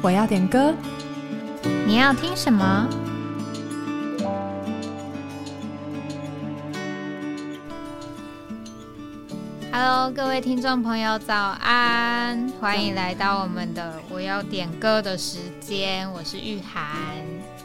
我要点歌，你要听什么？Hello，各位听众朋友，早安！欢迎来到我们的我要点歌的时间，我是玉涵。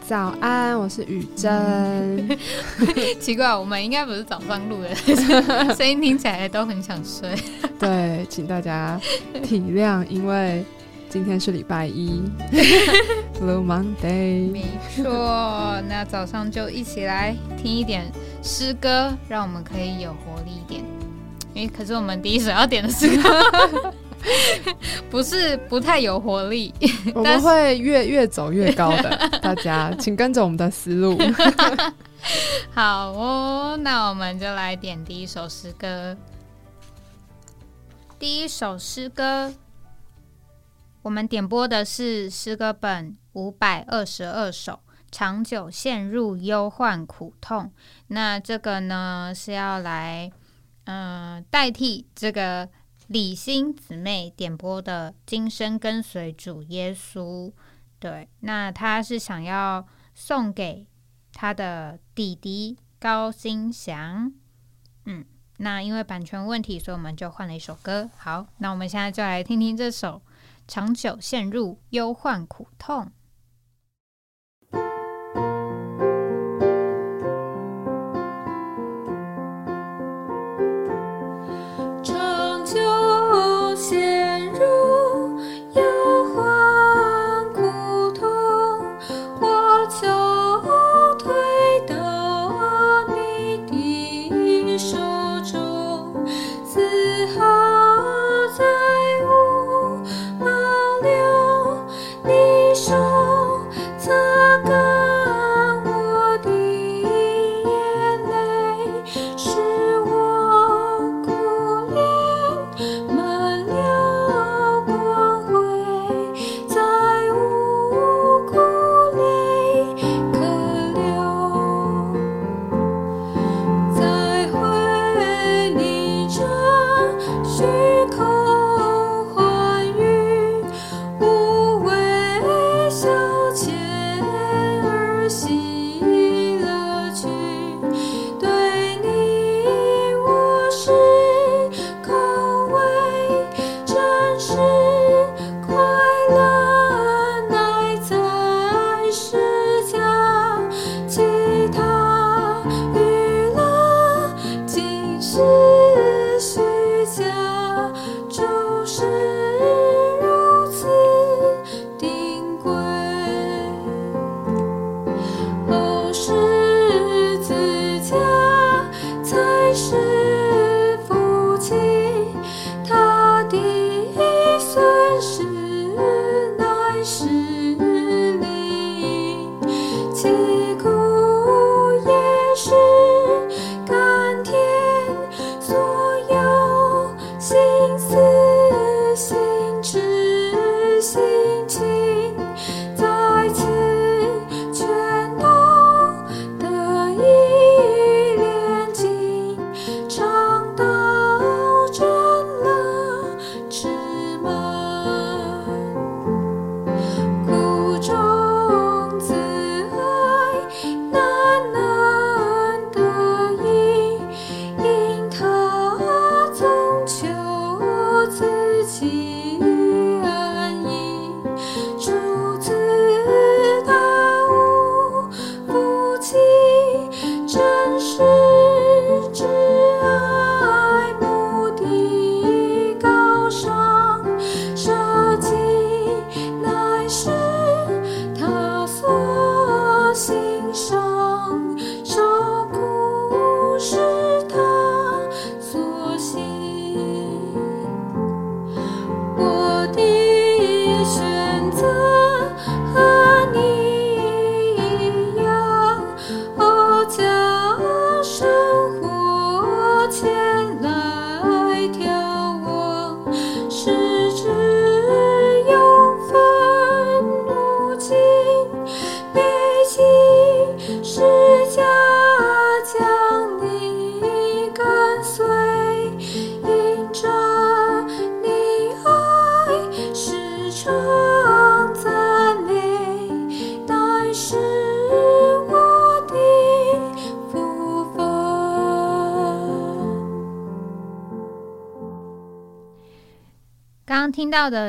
早安，我是雨珍。奇怪，我们应该不是早上录的，声音听起来都很想睡。对，请大家体谅，因为今天是礼拜一，Blue Monday。没错，那早上就一起来听一点诗歌，让我们可以有活力一点。因为可是我们第一首要点的诗歌。不是不太有活力，我们会越越走越高的。大家请跟着我们的思路。好哦，那我们就来点第一首诗歌。第一首诗歌，我们点播的是诗歌本五百二十二首，长久陷入忧患苦痛。那这个呢是要来，嗯，代替这个。李欣姊妹点播的《今生跟随主耶稣》，对，那他是想要送给他的弟弟高新祥。嗯，那因为版权问题，所以我们就换了一首歌。好，那我们现在就来听听这首《长久陷入忧患苦痛》。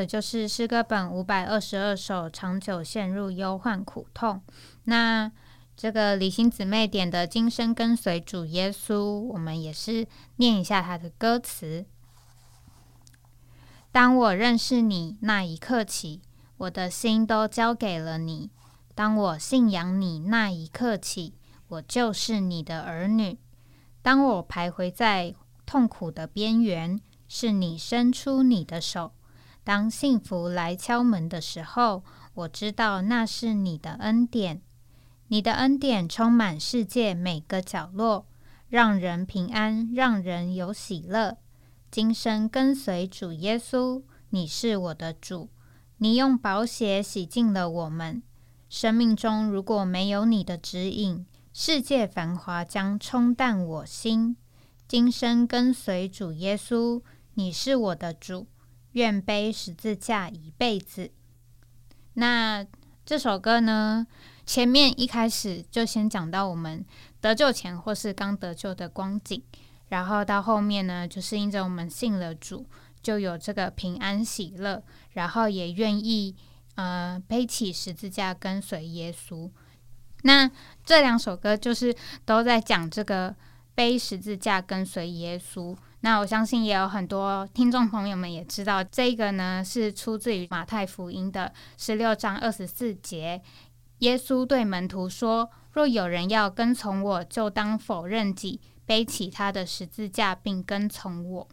就是诗歌本五百二十二首，长久陷入忧患苦痛。那这个李欣姊妹点的“今生跟随主耶稣”，我们也是念一下他的歌词。当我认识你那一刻起，我的心都交给了你。当我信仰你那一刻起，我就是你的儿女。当我徘徊在痛苦的边缘，是你伸出你的手。当幸福来敲门的时候，我知道那是你的恩典。你的恩典充满世界每个角落，让人平安，让人有喜乐。今生跟随主耶稣，你是我的主。你用宝血洗净了我们。生命中如果没有你的指引，世界繁华将冲淡我心。今生跟随主耶稣，你是我的主。愿背十字架一辈子。那这首歌呢？前面一开始就先讲到我们得救前或是刚得救的光景，然后到后面呢，就是因着我们信了主，就有这个平安喜乐，然后也愿意呃背起十字架跟随耶稣。那这两首歌就是都在讲这个背十字架跟随耶稣。那我相信也有很多听众朋友们也知道，这个呢是出自于马太福音的十六章二十四节。耶稣对门徒说：“若有人要跟从我，就当否认己，背起他的十字架，并跟从我。”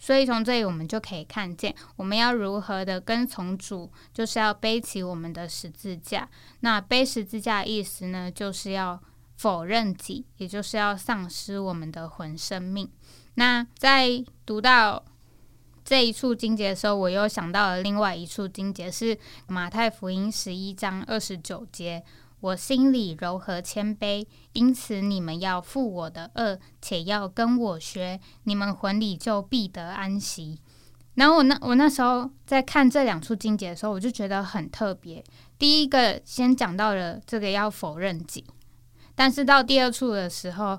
所以从这里我们就可以看见，我们要如何的跟从主，就是要背起我们的十字架。那背十字架的意思呢，就是要否认己，也就是要丧失我们的魂生命。那在读到这一处经节的时候，我又想到了另外一处经节，是马太福音十一章二十九节：“我心里柔和谦卑，因此你们要负我的恶，且要跟我学，你们魂里就必得安息。”然后我那我那时候在看这两处经节的时候，我就觉得很特别。第一个先讲到了这个要否认己，但是到第二处的时候。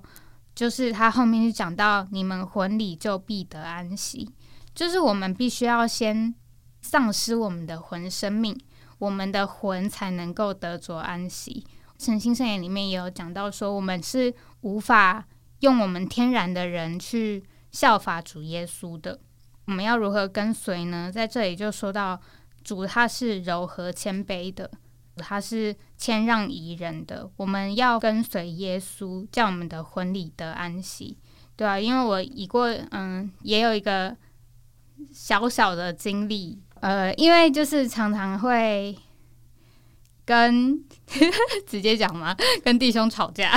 就是他后面就讲到，你们魂里就必得安息，就是我们必须要先丧失我们的魂生命，我们的魂才能够得着安息。诚心圣言里面也有讲到说，我们是无法用我们天然的人去效法主耶稣的。我们要如何跟随呢？在这里就说到主他是柔和谦卑的。他是谦让宜人的，我们要跟随耶稣，叫我们的婚礼得安息，对啊，因为我已过，嗯，也有一个小小的经历，呃，因为就是常常会跟 直接讲嘛，跟弟兄吵架，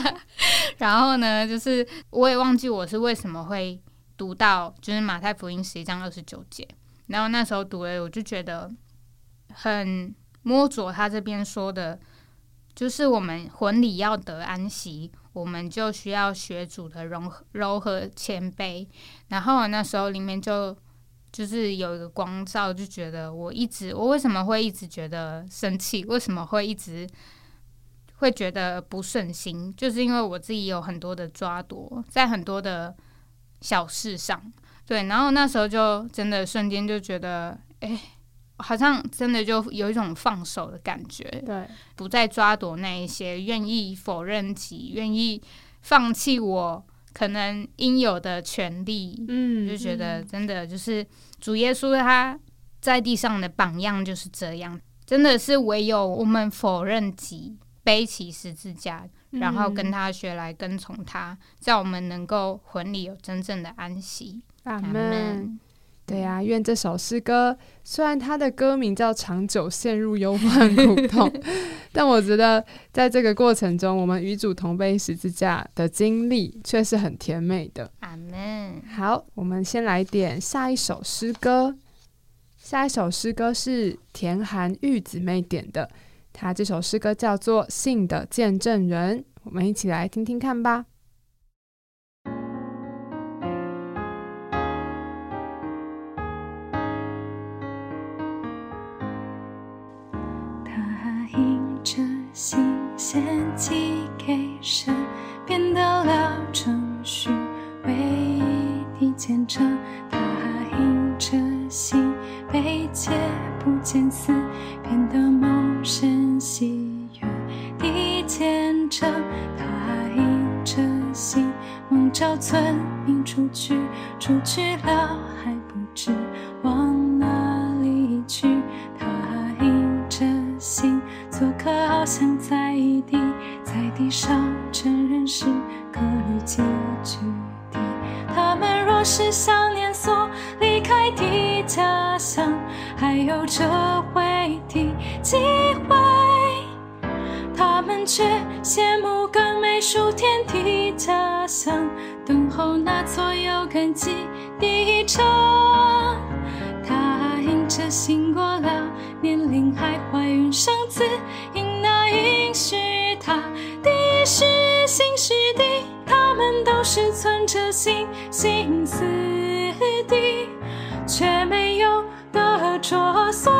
然后呢，就是我也忘记我是为什么会读到就是马太福音十一章二十九节，然后那时候读了，我就觉得很。摸着他这边说的，就是我们魂里要得安息，我们就需要学主的柔柔和谦卑。然后那时候里面就就是有一个光照，就觉得我一直我为什么会一直觉得生气？为什么会一直会觉得不顺心？就是因为我自己有很多的抓夺，在很多的小事上，对。然后那时候就真的瞬间就觉得，哎。好像真的就有一种放手的感觉，对，不再抓夺那一些，愿意否认己，愿意放弃我可能应有的权利，嗯，就觉得真的就是主耶稣他在地上的榜样就是这样，真的是唯有我们否认己，背起十字架，然后跟他学来跟从他，在我们能够魂里有真正的安息。阿门。对呀，愿这首诗歌虽然它的歌名叫《长久陷入忧患苦痛》，但我觉得在这个过程中，我们与主同背十字架的经历却是很甜美的。阿门。好，我们先来点下一首诗歌。下一首诗歌是田寒玉姊妹点的，她这首诗歌叫做《信的见证人》，我们一起来听听看吧。献祭给神，变得了程序，唯一的虔诚。他因着心界不见死，变得梦神喜悦的见证。他迎着心，梦照村民出去，出去了还不知往像在地，在地上真人是各旅寄居地。他们若是想念所离开的家乡，还有这回的机会，他们却羡慕更美数天的家乡，等候那座有根基的城。他迎着醒过了，年龄还怀孕生子，应许他的是新时地，他们都是存着心心思的，却没有得着所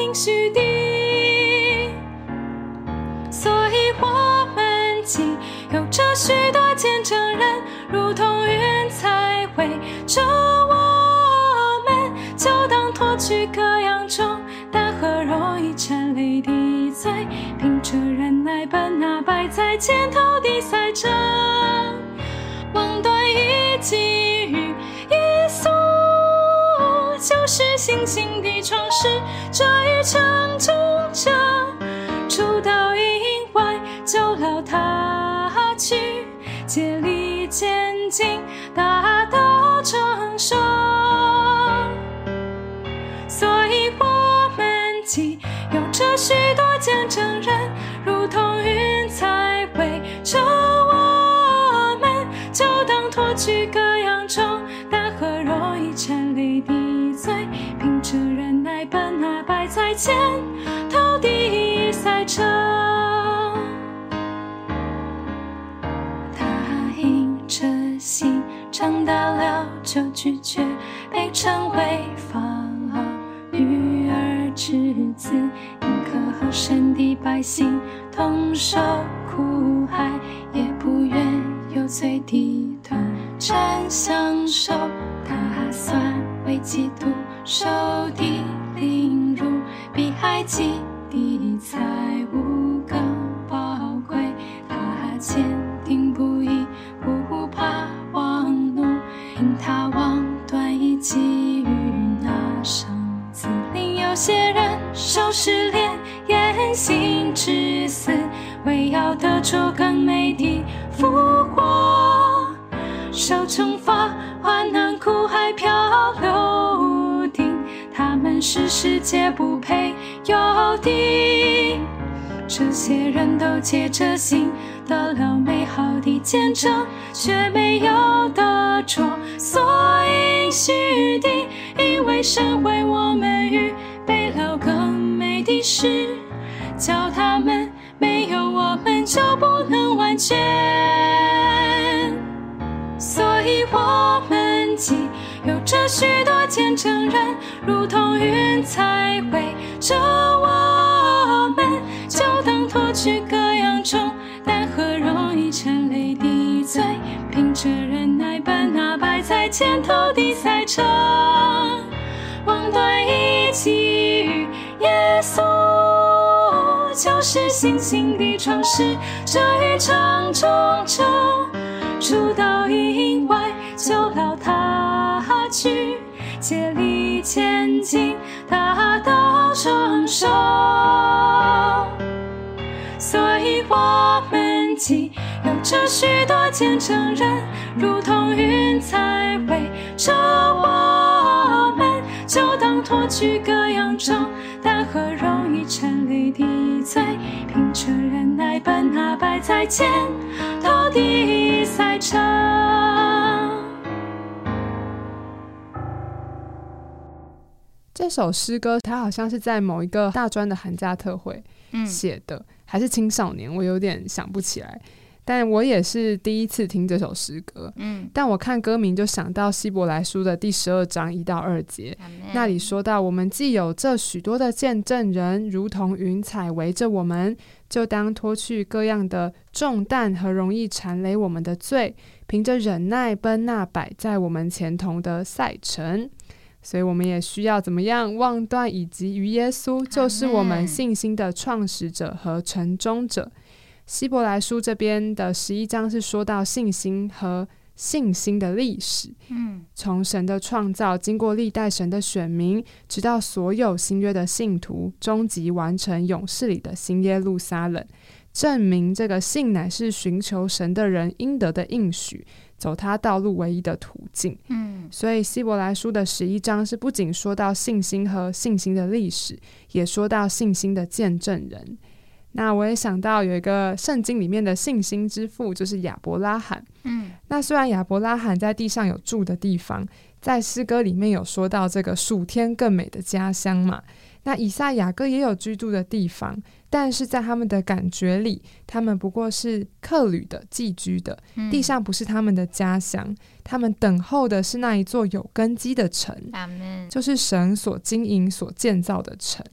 应许的。所以我们既有着许多见证人，如同云彩围着我们，就当脱去各样重担和容易缠累的罪，来本那摆在肩头的赛车，望断一季雨一宿，就是星星的创始这一场争争，出到意外就了他去，竭力前进，大道成熟。着许多见证人，如同云彩围着我们，就当脱去各样重大和容易缠累的罪，凭着忍耐奔那摆在前头的赛程。他迎着星，长大了就拒绝被称为法老女儿之子，宁可和神的百姓同受苦害，也不愿有罪的短暂享受。他算为基督受的凌辱，比埃及的财物更宝贵。他坚定不移，不怕王怒，因他望断一给予那生子。另有些人受试炼，言行至死，为要得着更美的复活。受惩罚，患难苦海漂流定，他们是世界不配有的。这些人都借着心得了美好的见证，却没有得着所应许的，因为神为我们预背了更美的诗，叫他们没有我们就不能完全。所以我们既有着许多见证人，如同云彩围着我们，就当脱去各样重担和容易沉累的罪，凭着忍耐奔那摆在前头的赛程，望断一给予耶稣。就是信心的创始者与成终者。出到营外，就劳他去，竭力前进，达到成熟。所以我们既有着许多见证人，如同云彩围着我，就当脱去各样重担和容易缠累的罪，凭着忍耐奔那摆在前头的赛程。这首诗歌，它好像是在某一个大专的寒假特会嗯，写的，还是青少年，我有点想不起来。但我也是第一次听这首诗歌，嗯，但我看歌名就想到希伯来书的第十二章一到二节，那里说到，我们既有这许多的见证人，如同云彩围着我们，就当脱去各样的重担和容易缠累我们的罪，凭着忍耐奔那摆在我们前头的赛程。所以我们也需要怎么样望断以及于耶稣，就是我们信心的创始者和成终者。希伯来书这边的十一章是说到信心和信心的历史，嗯，从神的创造，经过历代神的选民，直到所有新约的信徒，终极完成勇士里的新耶路撒冷，证明这个信乃是寻求神的人应得的应许，走他道路唯一的途径。嗯，所以希伯来书的十一章是不仅说到信心和信心的历史，也说到信心的见证人。那我也想到有一个圣经里面的信心之父，就是亚伯拉罕。嗯，那虽然亚伯拉罕在地上有住的地方，在诗歌里面有说到这个属天更美的家乡嘛，那以赛雅各也有居住的地方，但是在他们的感觉里，他们不过是客旅的、寄居的，嗯地上不是他们的家乡，他们等候的是那一座有根基的城，就是神所经营、所建造的城。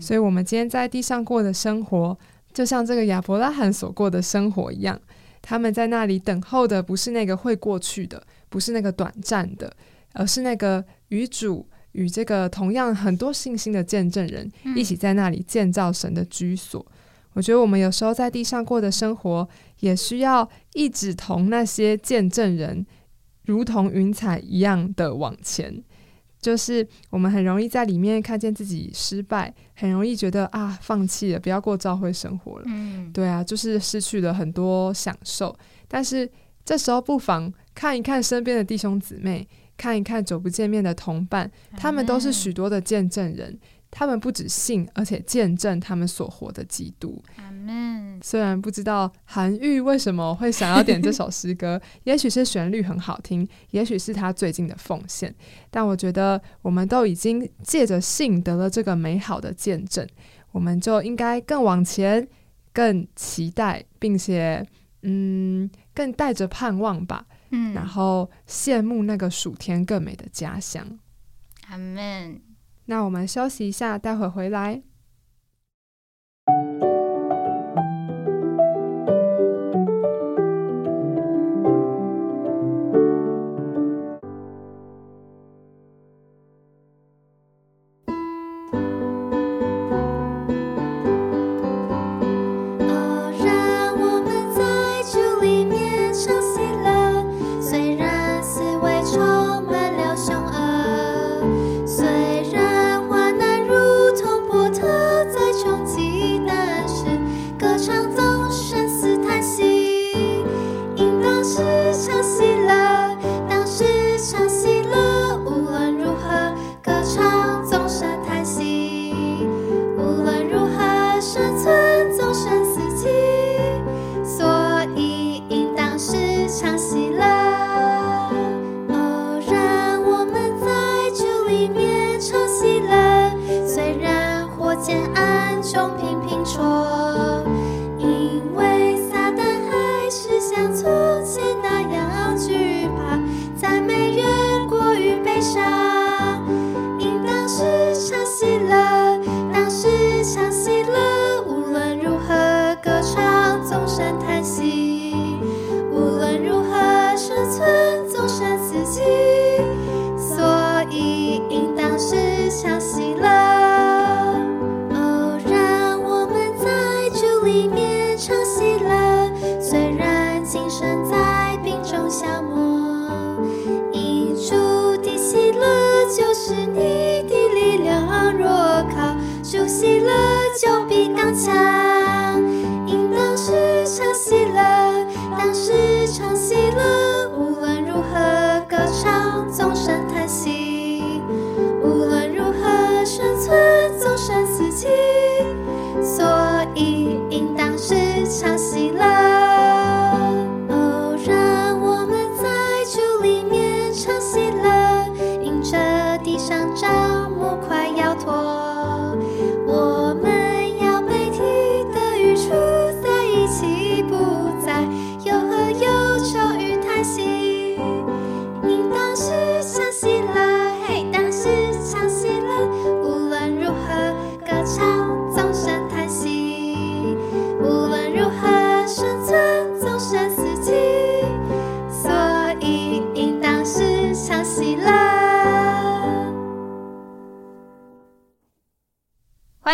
所以，我们今天在地上过的生活，就像这个亚伯拉罕所过的生活一样。他们在那里等候的，不是那个会过去的，不是那个短暂的，而是那个与主与这个同样很多信心的见证人嗯一起在那里建造神的居所。我觉得我们有时候在地上过的生活，也需要一直同那些见证人，如同云彩一样的往前。就是我们很容易在里面看见自己失败，很容易觉得啊，放弃了，不要过教会生活了。嗯，对啊，就是失去了很多享受。但是这时候不妨看一看身边的弟兄姊妹，看一看久不见面的同伴，他们都是许多的见证人。他们不只信，而且见证他们所活的基督。虽然不知道韩愈为什么会想要点这首诗歌，也许是旋律很好听，也许是他最近的奉献，但我觉得我们都已经借着信得了这个美好的见证，我们就应该更往前，更期待，并且嗯，更带着盼望吧，嗯，然后羡慕那个暑天更美的家乡。阿门。那我们休息一下，待会回来。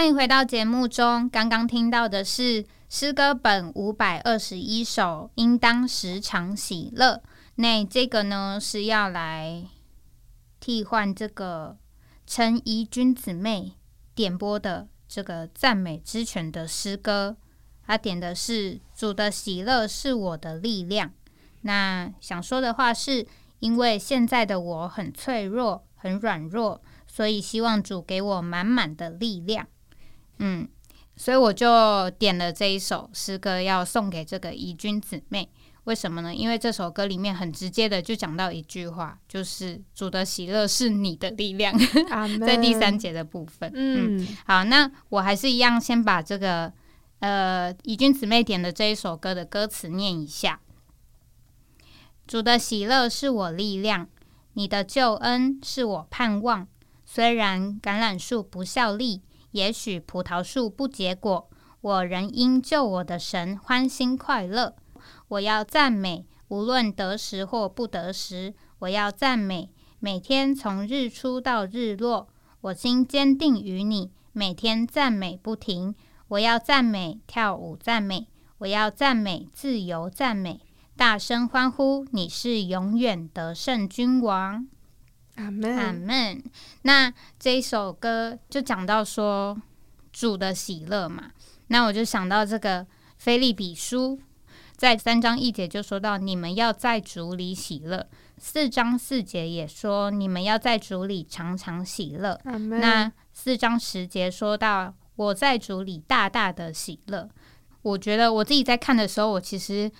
欢迎回到节目中。刚刚听到的是诗歌本五百二十一首，应当时常喜乐。那这个呢是要来替换这个陈怡君姊妹点播的这个赞美之泉的诗歌。他点的是主的喜乐是我的力量。那想说的话是，因为现在的我很脆弱、很软弱，所以希望主给我满满的力量。嗯，所以我就点了这一首诗歌，要送给这个怡君姊妹。为什么呢？因为这首歌里面很直接的就讲到一句话，就是主的喜乐是你的力量，在第三节的部分。嗯，好，那我还是一样，先把这个呃怡君姊妹点的这一首歌的歌词念一下。主的喜乐是我力量，你的救恩是我盼望。虽然橄榄树不效力，也许葡萄树不结果，我仍因救我的神欢欣快乐。我要赞美，无论得时或不得时，我要赞美，每天从日出到日落，我心坚定于你，每天赞美不停。我要赞美，跳舞赞美，我要赞美，自由赞美。大声欢呼！你是永远的圣君王，阿门，阿门。那这一首歌就讲到说主的喜乐嘛，那我就想到这个菲利比书，在三章一节就说到你们要在主里喜乐，四章四节也说你们要在主里常常喜乐。那四章十节说到我在主里大大的喜乐。我觉得我自己在看的时候，我其实。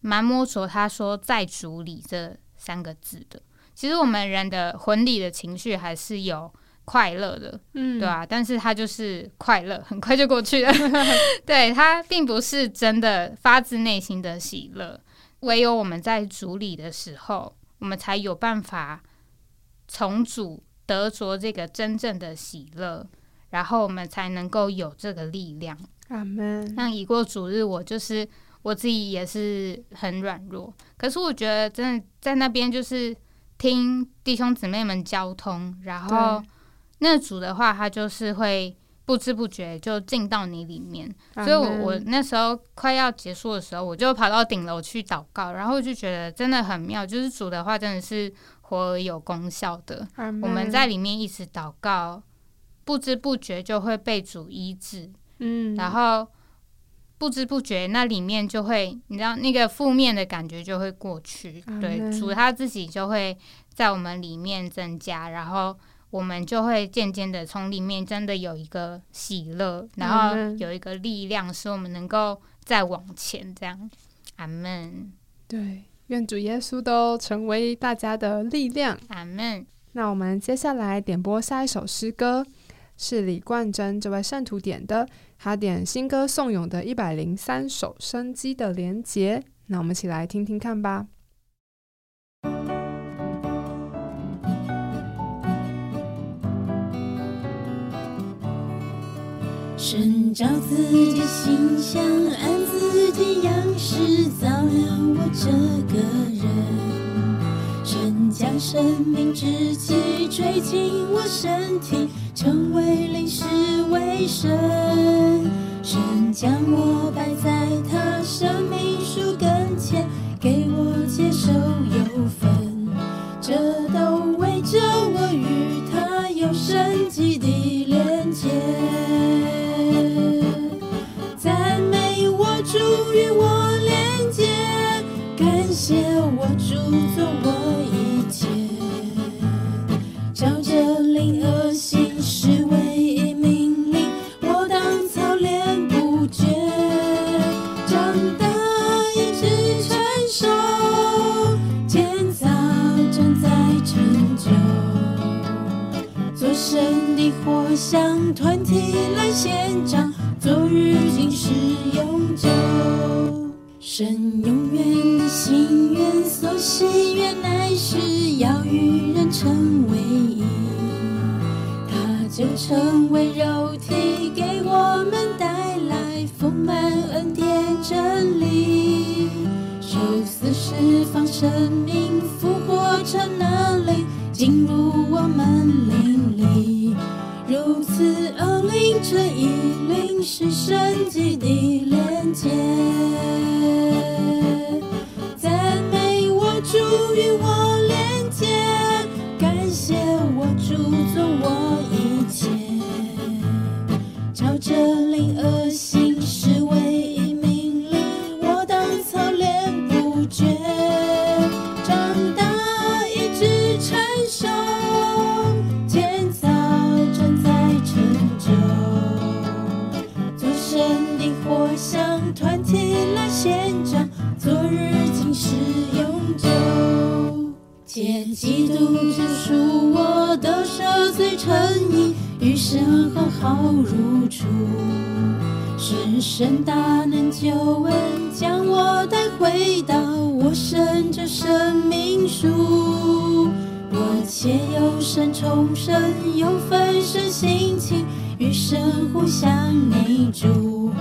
蛮摸索，他说在主里这三个字的，其实我们人的婚礼的情绪还是有快乐的，嗯，对啊？但是它就是快乐，很快就过去了。对它并不是真的发自内心的喜乐，唯有我们在主礼的时候，我们才有办法重组得着这个真正的喜乐，然后我们才能够有这个力量。阿门。像已过主日，我就是。我自己也是很软弱，可是我觉得真的在那边就是听弟兄姊妹们交通，然后那主的话，他就是会不知不觉就进到你里面。所以，我我那时候快要结束的时候，我就跑到顶楼去祷告，然后就觉得真的很妙，就是主的话真的是活而有功效的。我们在里面一直祷告，不知不觉就会被主医治。嗯，然后。不知不觉，那里面就会，你知道，那个负面的感觉就会过去。对，主他自己就会在我们里面增加，然后我们就会渐渐的从里面真的有一个喜乐，然后有一个力量，使我们能够再往前。这样，阿门。对，愿主耶稣都成为大家的力量。阿门。那我们接下来点播下一首诗歌，是李冠珍这位圣徒点的。他点新歌颂咏的一百零三首生机的连结，那我们一起来听听看吧。神照自己形象，按自己样式造了我这个人。神将生命之气吹进我身体。成为临时为神，神将我摆在他生命树跟前，给我接受有份，这都为着我与他有生机的连接。赞美我主与我连接，感谢我主做我做神的火像团体来献唱，昨日今时永久，神永远的心愿所喜悦，乃是要与人成为一。就成为肉体，给我们带来丰满恩典真理，受死释放生命，复活成能力进入我们灵里，如此恶灵这一灵是神奇的连接。赞美我主与我连接，感谢我主做我一切，朝着灵而。借基督救赎我的赦罪诚意，与神和好如初。是神大能救恩，将我带回到我生这生命树。我且有神重生，有分身心情，与神互相内住。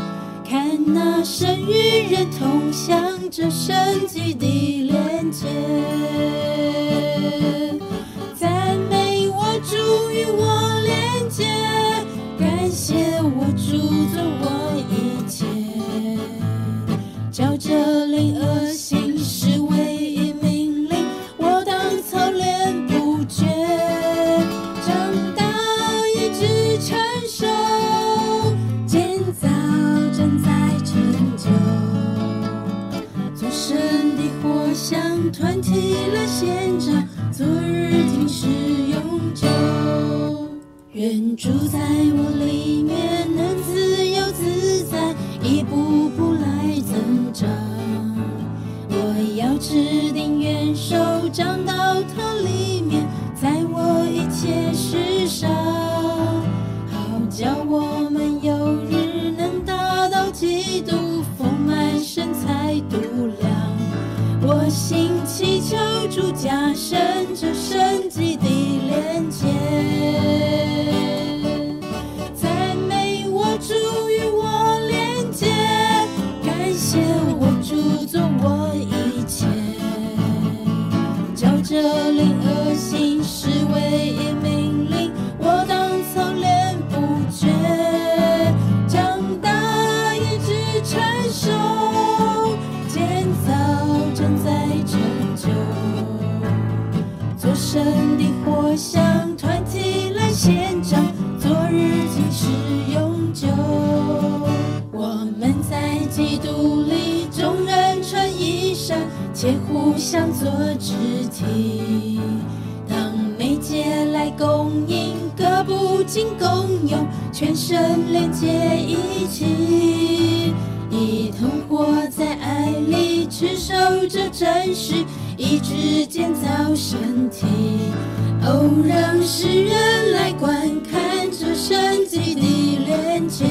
看那神与人同享这神迹的连接，赞美我主与我连接，感谢我主做我一切，照着灵恩住在我里面，能自由自在，一步步来增长。我要制定元首，长到它里面，在我一切事上。好叫我们有日能达到基督丰满身材度量。我心祈求主加深这神迹的连接，神的火像团体来献上，昨日今时永久。我们在基督里，众人穿衣裳，且互相做肢体。当媒介来供应，各不尽共用，全身连接一起，一同活在爱里，持守着真实，一直建造身体。哦，让世人来观看这神迹的连接。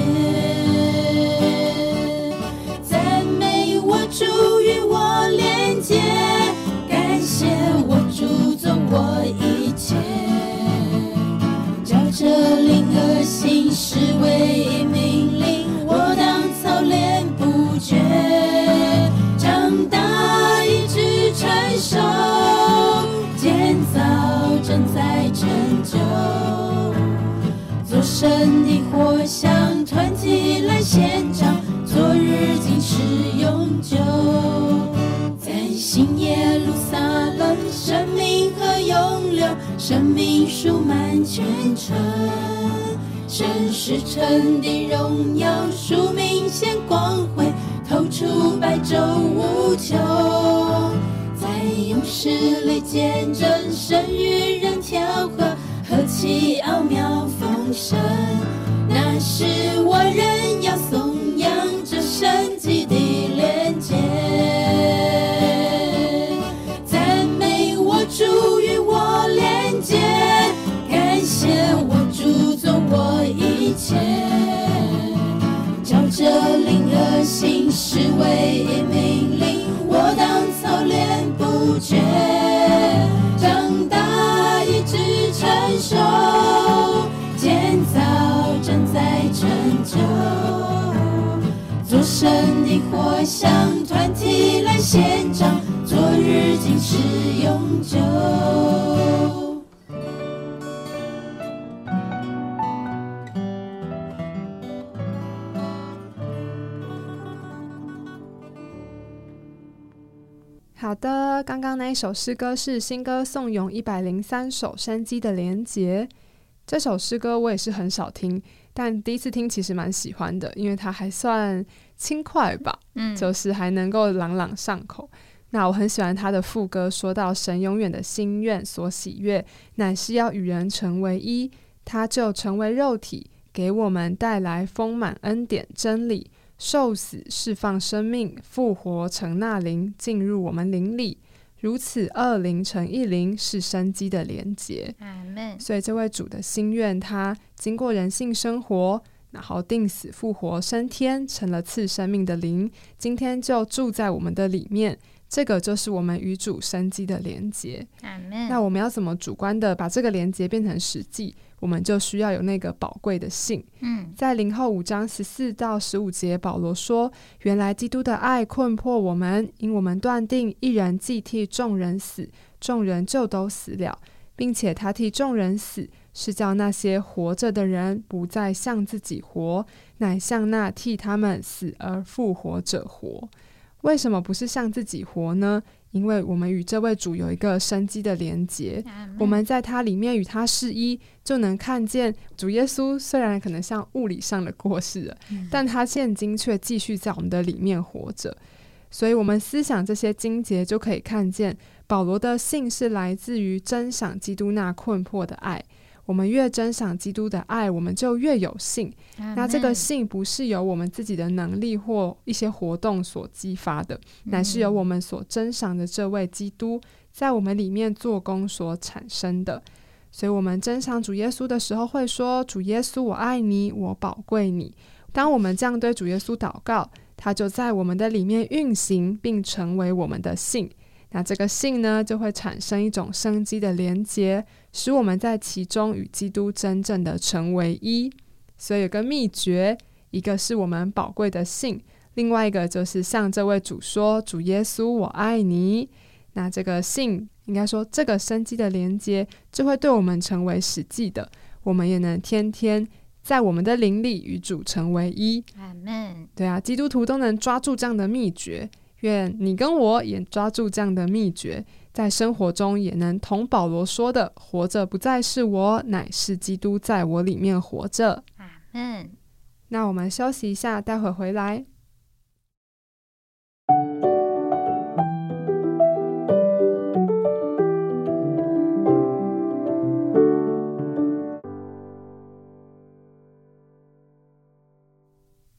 赞美我主与我连接，感谢我主做我一切，照着灵而行是唯一神的火像团起来献上，昨日今时永久。在新耶路撒冷，生命和永留，生命树满全城。神是神的荣耀，树明显光辉，透出白昼无穷。在勇士里见证神与人调和，何其奥妙丰火像团体来献唱，昨日今时永久。好的，刚刚那一首诗歌是新歌颂咏一百零三首山鸡的连结。这首诗歌我也是很少听，但第一次听其实蛮喜欢的，因为它还算轻快吧，嗯，就是还能够朗朗上口。那我很喜欢他的副歌，说到神永远的心愿所喜悦，乃是要与人成为一，他就成为肉体，给我们带来丰满恩典真理，受死释放生命，复活成那灵进入我们灵里，如此二零乘一零，是生机的连结。所以这位主的心愿，他经过人性生活，然后定死复活升天，成了赐生命的灵，今天就住在我们的里面。这个就是我们与主生机的连接。那我们要怎么主观的把这个连接变成实际？我们就需要有那个宝贵的信。嗯，在零后五章十四到十五节，保罗说：“原来基督的爱困迫我们，因我们断定一人既替众人死，众人就都死了，并且他替众人死，是叫那些活着的人不再向自己活，乃向那替他们死而复活者活。”为什么不是向自己活呢？因为我们与这位主有一个生机的连结，我们在他里面与他是一，就能看见主耶稣虽然可能像物理上的过世了，但他现今却继续在我们的里面活着。所以，我们思想这些经节，就可以看见保罗的信是来自于真赏基督那困迫的爱。我们越珍赏基督的爱，我们就越有信。那这个门信不是由我们自己的能力或一些活动所激发的，乃是由我们所珍赏的这位基督在我们里面做工所产生的。所以，我们珍赏主耶稣的时候，会说：“主耶稣，我爱你，我宝贵你。”当我们这样对主耶稣祷告，他就在我们的里面运行，并成为我们的信。那这个信呢，就会产生一种生机的连结，使我们在其中与基督真正的成为一。所以有个秘诀，一个是我们宝贵的信，另外一个就是向这位主说：“主耶稣，我爱你。”那这个信，应该说这个生机的连接，就会对我们成为实际的，我们也能天天在我们的灵里与主成为一。阿门。对啊，基督徒都能抓住这样的秘诀。愿你跟我也抓住这样的秘诀，在生活中也能同保罗说的：“活着不再是我，乃是基督在我里面活着。阿门。”那我们休息一下，待会回来。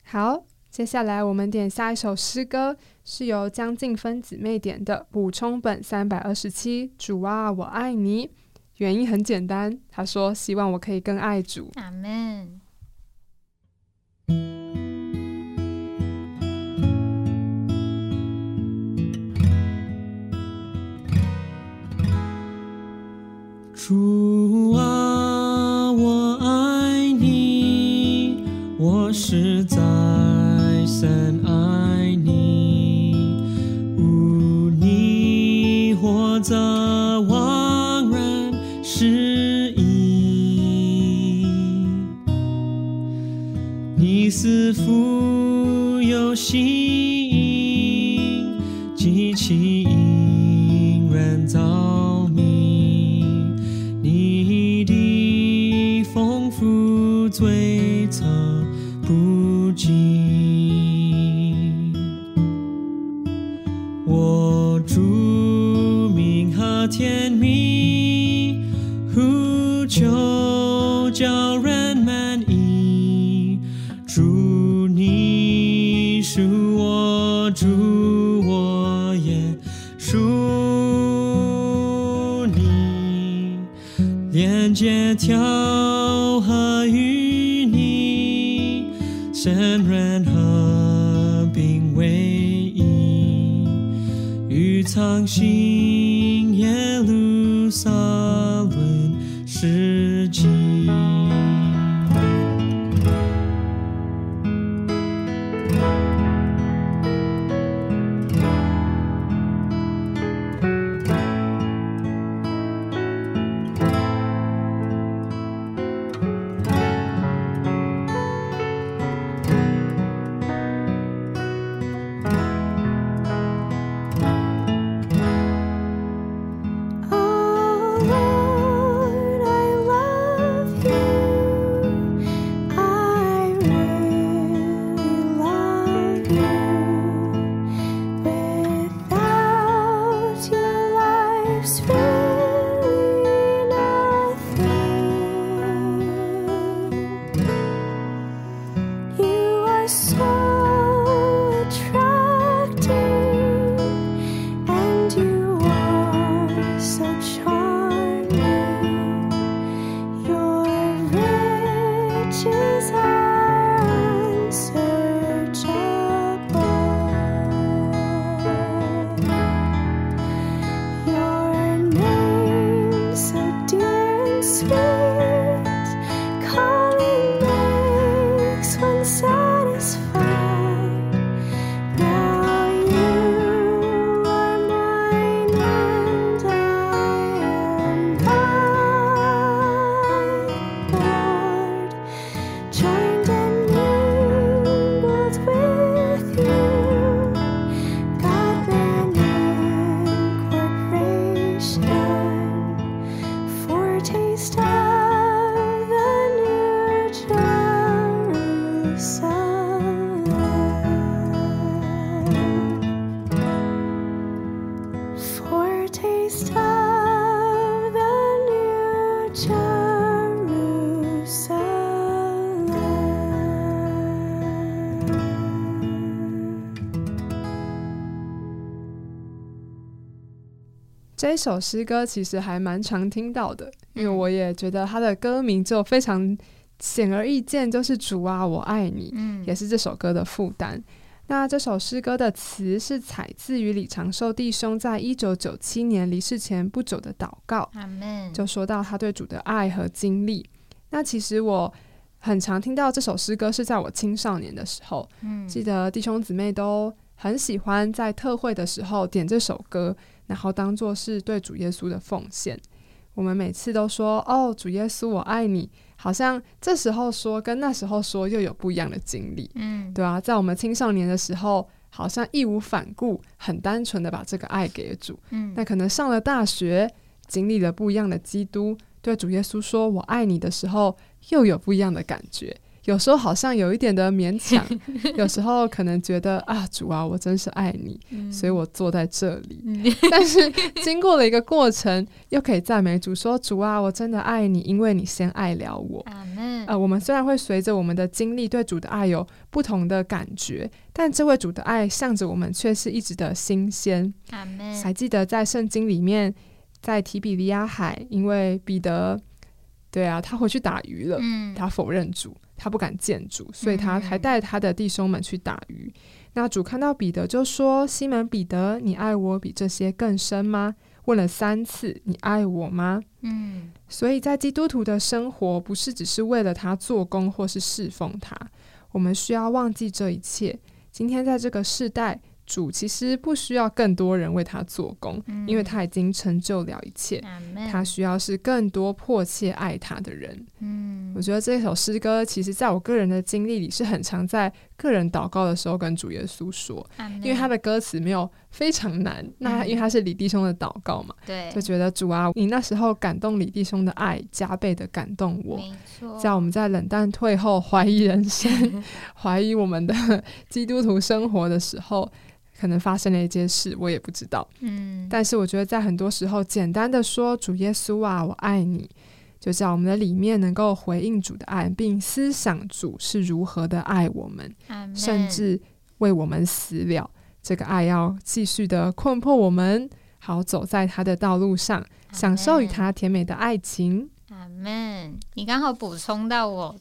好，接下来我们点下一首诗歌，是由江静芬姊妹点的补充本三百二十七。主啊，我爱你。原因很简单，她说希望我可以更爱主。阿门。主啊，我爱你，我实在深爱你。无你或者枉然失意，你似乎有吸引，激起这一首诗歌其实还蛮常听到的，因为嗯我也觉得它的歌名就非常显而易见，就是“主啊，我爱你”，嗯也是这首歌的负担。那这首诗歌的词是采自于李长寿弟兄在一九九七年离世前不久的祷告，就说到他对主的爱和经历。那其实我很常听到这首诗歌是在我青少年的时候，嗯记得弟兄姊妹都很喜欢在特会的时候点这首歌，然后当做是对主耶稣的奉献。我们每次都说：“哦，主耶稣，我爱你。”好像这时候说跟那时候说又有不一样的经历，嗯对啊，在我们青少年的时候，好像义无反顾、很单纯的把这个爱给主。嗯那可能上了大学，经历了不一样的基督，对主耶稣说“我爱你”的时候，又有不一样的感觉。有时候好像有一点的勉强，有时候可能觉得啊，主啊，我真是爱你，所以我坐在这里。但是经过了一个过程，又可以赞美主说：“主啊，我真的爱你，因为你先爱了我。”啊，呃，我们虽然会随着我们的经历对主的爱有不同的感觉，但这位主的爱向着我们却是一直的新鲜。还记得在圣经里面，在提比利亚海，因为彼得，对啊，他回去打鱼了，嗯他否认主，他不敢见主，所以他还嗯带他的弟兄们去打鱼。那主看到彼得就说：“西门彼得，你爱我比这些更深吗？”问了三次：“你爱我吗？”嗯所以在基督徒的生活，不是只是为了他做工或是侍奉他，我们需要忘记这一切。今天在这个世代，主其实不需要更多人为他做工，因为他已经成就了一切。他需要是更多迫切爱他的人。嗯我觉得这首诗歌，其实在我个人的经历里，是很常在个人祷告的时候跟主耶稣说，因为他的歌词没有非常难。那因为他是李弟兄的祷告嘛，对就觉得主啊，你那时候感动李弟兄的爱，加倍的感动我。在我们在冷淡退后、怀疑人生、怀疑我们的 基督徒生活的时候，可能发生了一件事，我也不知道。嗯但是我觉得在很多时候，简单的说“主耶稣啊，我爱你”，就在我们的里面能够回应主的爱，并思想主是如何的爱我们，甚至为我们死了。这个爱要继续的困迫我们，好走在他的道路上，享受与他甜美的爱情。阿门。你刚好补充到我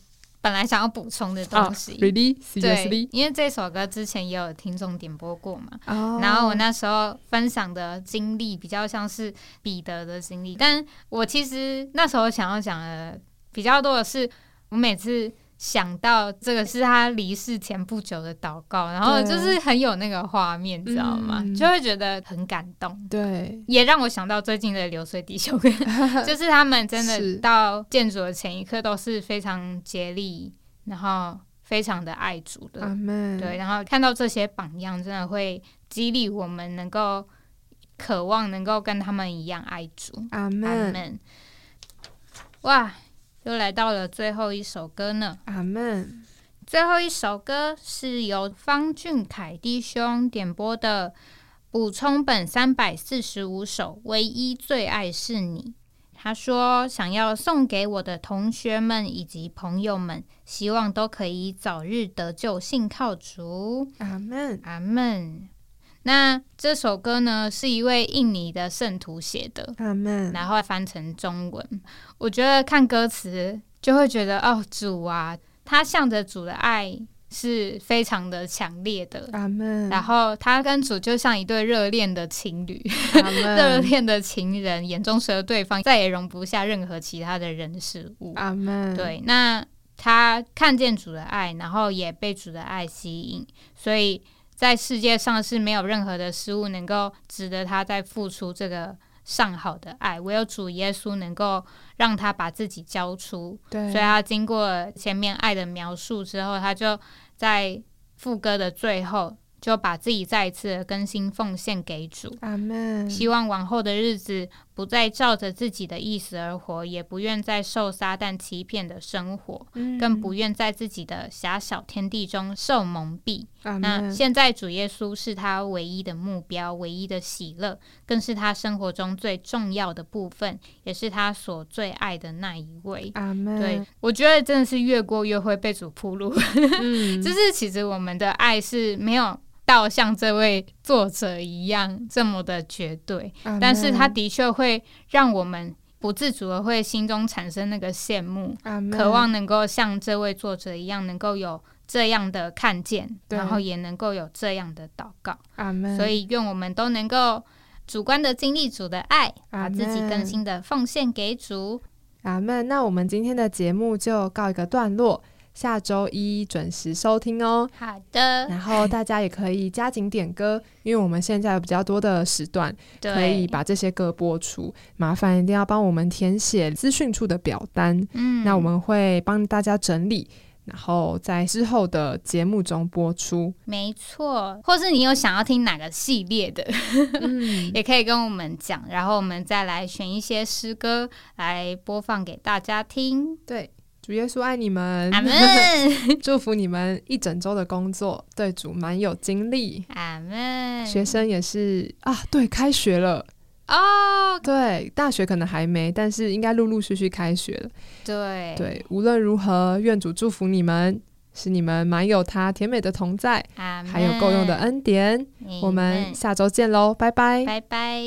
本来想要补充的啊东西。，really 对因为这首歌之前也有听众点播过嘛，哦。然后我那时候分享的经历比较像是彼得的经历，但我其实那时候想要讲的比较多的是，我每次想到这个是他离世前不久的祷告，然后就是很有那个画面，知道吗？嗯就会觉得很感动。对，也让我想到最近的流水弟兄，就是他们真的到建主的前一刻都是非常竭力，然后非常的爱主的。对，，然后看到这些榜样，真的会激励我们能够渴望能够跟他们一样爱主。阿阿，门。哇，又来到了最后一首歌呢。阿门。最后一首歌是由方俊凯弟兄点播的补充本三百四十五首，唯一最爱是你。他说想要送给我的同学们以及朋友们，希望都可以早日得救，信靠主。阿门。阿门。那这首歌呢，是一位印尼的圣徒写的，阿门。然后翻成中文。我觉得看歌词就会觉得，哦，主啊，他向着主的爱是非常的强烈的。阿门。然后他跟主就像一对热恋的情侣，阿 热。恋的情人，眼中蛇对方，再也容不下任何其他的人事物。阿门。，对，那他看见主的爱，然后也被主的爱吸引，所以在世界上是没有任何的事物能够值得他再付出这个上好的爱，唯有主耶稣能够让他把自己交出。对，所以他经过前面爱的描述之后，他就在副歌的最后就把自己再一次的更新奉献给主。阿门。希望往后的日子不再照着自己的意思而活，也不愿再受撒旦欺骗的生活，嗯更不愿在自己的狭小天地中受蒙蔽。阿那。现在主耶稣是他唯一的目标，唯一的喜乐，更是他生活中最重要的部分，也是他所最爱的那一位。对，我觉得真的是越过越会被主铺路，嗯，就是其实我们的爱是没有到像这位作者一样这么的绝对，阿但是他的确会让我们不自主的会心中产生那个羡慕，渴望能够像这位作者一样，能够有这样的看见，然后也能够有这样的祷告。所以，愿我们都能够主观的经历主的爱，把自己更新的奉献给主。阿门。那我们今天的节目就告一个段落，下周一准时收听哦。好的，然后大家也可以加紧点歌，因为我们现在有比较多的时段，对，可以把这些歌播出。麻烦一定要帮我们填写资讯处的表单，嗯那我们会帮大家整理，然后在之后的节目中播出。没错，或是你有想要听哪个系列的，嗯，也可以跟我们讲，然后我们再来选一些诗歌来播放给大家听。对，主耶稣爱你们，阿门，祝福你们一整周的工作对主蛮有精力。阿门。学生也是啊，对，开学了。哦，对，大学可能还没，但是应该陆陆续续开学了。对对，无论如何，愿主祝福你们，使你们满有他甜美的同在，还有够用的恩典。我们下周见喽，拜拜。拜拜。